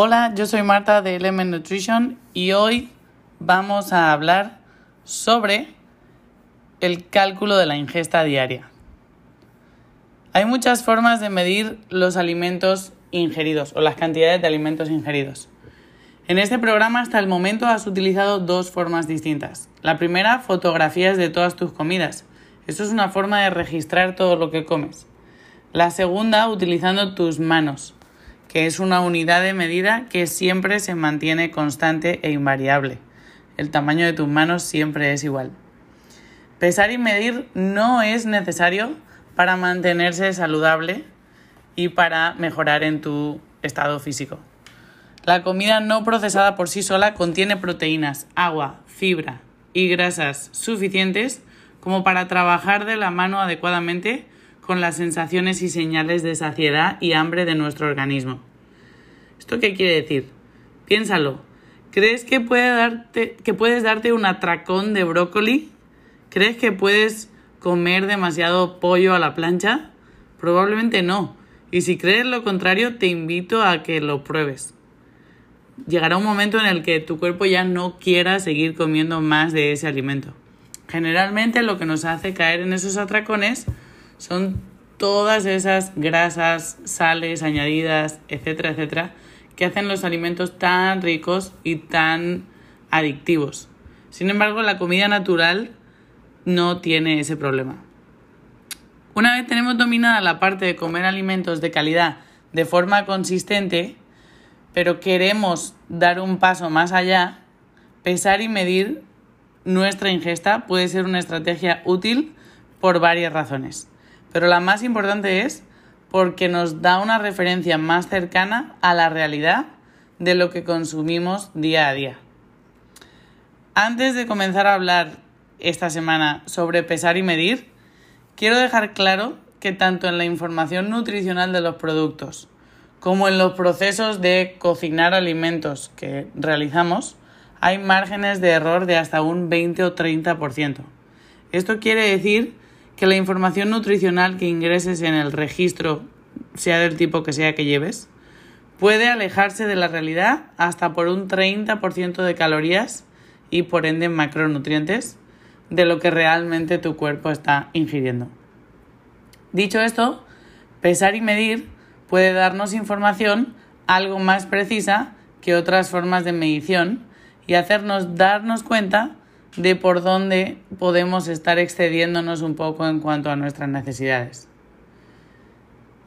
Hola, yo soy Marta de Element Nutrition y hoy vamos a hablar sobre el cálculo de la ingesta diaria. Hay muchas formas de medir los alimentos ingeridos o las cantidades de alimentos ingeridos. En este programa hasta el momento has utilizado dos formas distintas. La primera, fotografías de todas tus comidas. Esto es una forma de registrar todo lo que comes. La segunda, utilizando tus manos, que es una unidad de medida que siempre se mantiene constante e invariable. El tamaño de tus manos siempre es igual. Pesar y medir no es necesario para mantenerse saludable y para mejorar en tu estado físico. La comida no procesada por sí sola contiene proteínas, agua, fibra y grasas suficientes como para trabajar de la mano adecuadamente con las sensaciones y señales de saciedad y hambre de nuestro organismo. ¿Esto qué quiere decir? Piénsalo. ¿Crees que, puede darte, que puedes darte un atracón de brócoli? ¿Crees que puedes comer demasiado pollo a la plancha? Probablemente no. Y si crees lo contrario, te invito a que lo pruebes llegará un momento en el que tu cuerpo ya no quiera seguir comiendo más de ese alimento. Generalmente lo que nos hace caer en esos atracones son todas esas grasas, sales añadidas, etcétera, etcétera, que hacen los alimentos tan ricos y tan adictivos. Sin embargo, la comida natural no tiene ese problema. Una vez tenemos dominada la parte de comer alimentos de calidad de forma consistente, pero queremos dar un paso más allá, pesar y medir nuestra ingesta puede ser una estrategia útil por varias razones. Pero la más importante es porque nos da una referencia más cercana a la realidad de lo que consumimos día a día. Antes de comenzar a hablar esta semana sobre pesar y medir, quiero dejar claro que tanto en la información nutricional de los productos como en los procesos de cocinar alimentos que realizamos, hay márgenes de error de hasta un 20 o 30%. Esto quiere decir que la información nutricional que ingreses en el registro, sea del tipo que sea que lleves, puede alejarse de la realidad hasta por un 30% de calorías y por ende macronutrientes de lo que realmente tu cuerpo está ingiriendo. Dicho esto, pesar y medir puede darnos información algo más precisa que otras formas de medición y hacernos darnos cuenta de por dónde podemos estar excediéndonos un poco en cuanto a nuestras necesidades.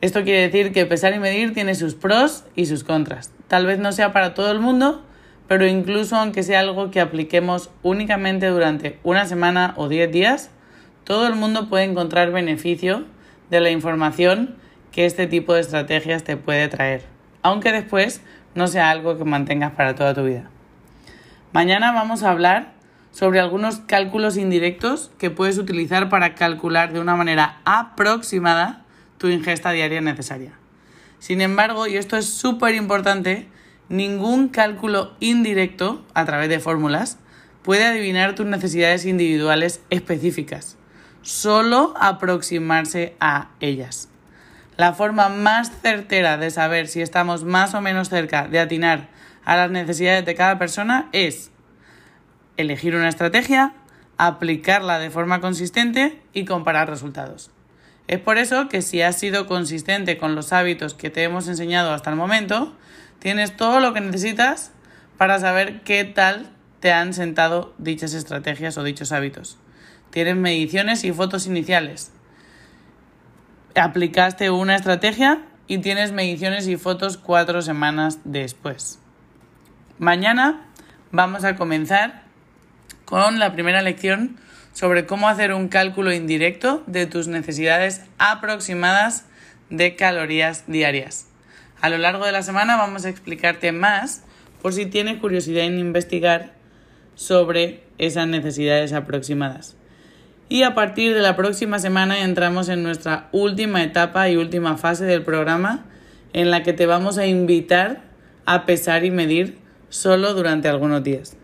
Esto quiere decir que pesar y medir tiene sus pros y sus contras. Tal vez no sea para todo el mundo, pero incluso aunque sea algo que apliquemos únicamente durante una semana o 10 días, todo el mundo puede encontrar beneficio de la información que este tipo de estrategias te puede traer, aunque después no sea algo que mantengas para toda tu vida. Mañana vamos a hablar sobre algunos cálculos indirectos que puedes utilizar para calcular de una manera aproximada tu ingesta diaria necesaria. Sin embargo, y esto es súper importante, ningún cálculo indirecto a través de fórmulas puede adivinar tus necesidades individuales específicas, solo aproximarse a ellas. La forma más certera de saber si estamos más o menos cerca de atinar a las necesidades de cada persona es elegir una estrategia, aplicarla de forma consistente y comparar resultados. Es por eso que si has sido consistente con los hábitos que te hemos enseñado hasta el momento, tienes todo lo que necesitas para saber qué tal te han sentado dichas estrategias o dichos hábitos. Tienes mediciones y fotos iniciales aplicaste una estrategia y tienes mediciones y fotos cuatro semanas después. Mañana vamos a comenzar con la primera lección sobre cómo hacer un cálculo indirecto de tus necesidades aproximadas de calorías diarias. A lo largo de la semana vamos a explicarte más por si tienes curiosidad en investigar sobre esas necesidades aproximadas. Y a partir de la próxima semana entramos en nuestra última etapa y última fase del programa en la que te vamos a invitar a pesar y medir solo durante algunos días.